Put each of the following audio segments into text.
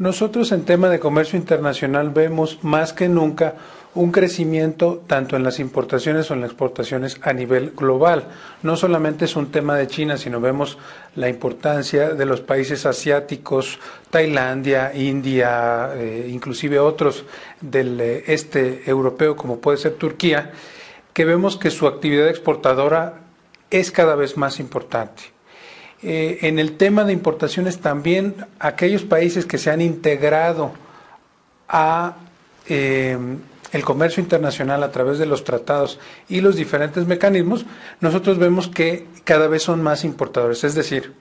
Nosotros en tema de comercio internacional vemos más que nunca un crecimiento tanto en las importaciones o en las exportaciones a nivel global. No solamente es un tema de China, sino vemos la importancia de los países asiáticos, Tailandia, India, eh, inclusive otros del eh, este europeo como puede ser Turquía, que vemos que su actividad exportadora es cada vez más importante. Eh, en el tema de importaciones también aquellos países que se han integrado a eh, el comercio internacional a través de los tratados y los diferentes mecanismos, nosotros vemos que cada vez son más importadores. Es decir,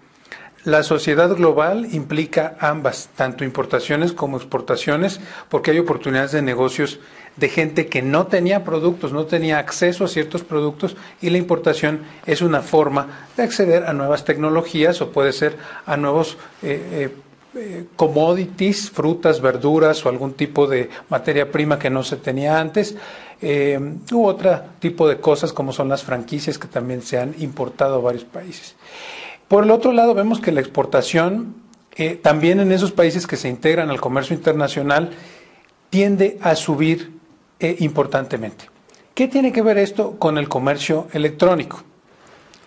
la sociedad global implica ambas, tanto importaciones como exportaciones, porque hay oportunidades de negocios de gente que no tenía productos, no tenía acceso a ciertos productos y la importación es una forma de acceder a nuevas tecnologías o puede ser a nuevos eh, eh, eh, commodities, frutas, verduras o algún tipo de materia prima que no se tenía antes. u otro tipo de cosas como son las franquicias que también se han importado a varios países. Por el otro lado, vemos que la exportación, eh, también en esos países que se integran al comercio internacional, tiende a subir eh, importantemente. ¿Qué tiene que ver esto con el comercio electrónico?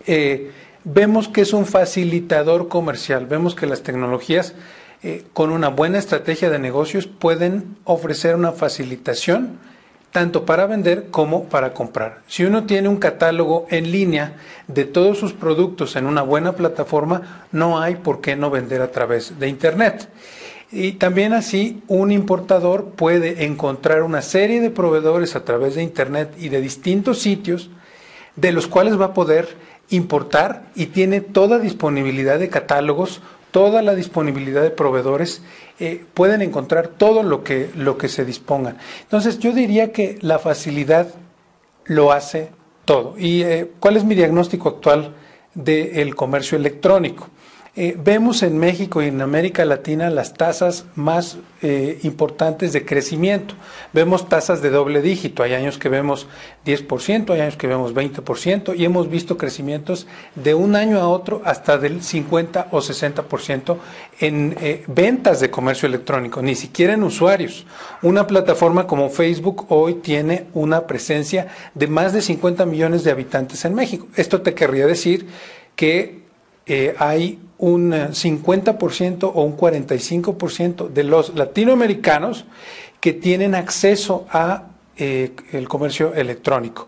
Eh, vemos que es un facilitador comercial, vemos que las tecnologías con una buena estrategia de negocios pueden ofrecer una facilitación tanto para vender como para comprar. Si uno tiene un catálogo en línea de todos sus productos en una buena plataforma, no hay por qué no vender a través de Internet. Y también así un importador puede encontrar una serie de proveedores a través de Internet y de distintos sitios de los cuales va a poder importar y tiene toda disponibilidad de catálogos toda la disponibilidad de proveedores, eh, pueden encontrar todo lo que, lo que se dispongan. Entonces, yo diría que la facilidad lo hace todo. ¿Y eh, cuál es mi diagnóstico actual del comercio electrónico? Eh, vemos en México y en América Latina las tasas más eh, importantes de crecimiento. Vemos tasas de doble dígito. Hay años que vemos 10%, hay años que vemos 20% y hemos visto crecimientos de un año a otro hasta del 50 o 60% en eh, ventas de comercio electrónico, ni siquiera en usuarios. Una plataforma como Facebook hoy tiene una presencia de más de 50 millones de habitantes en México. Esto te querría decir que hay un 50% o un 45% de los latinoamericanos que tienen acceso a eh, el comercio electrónico.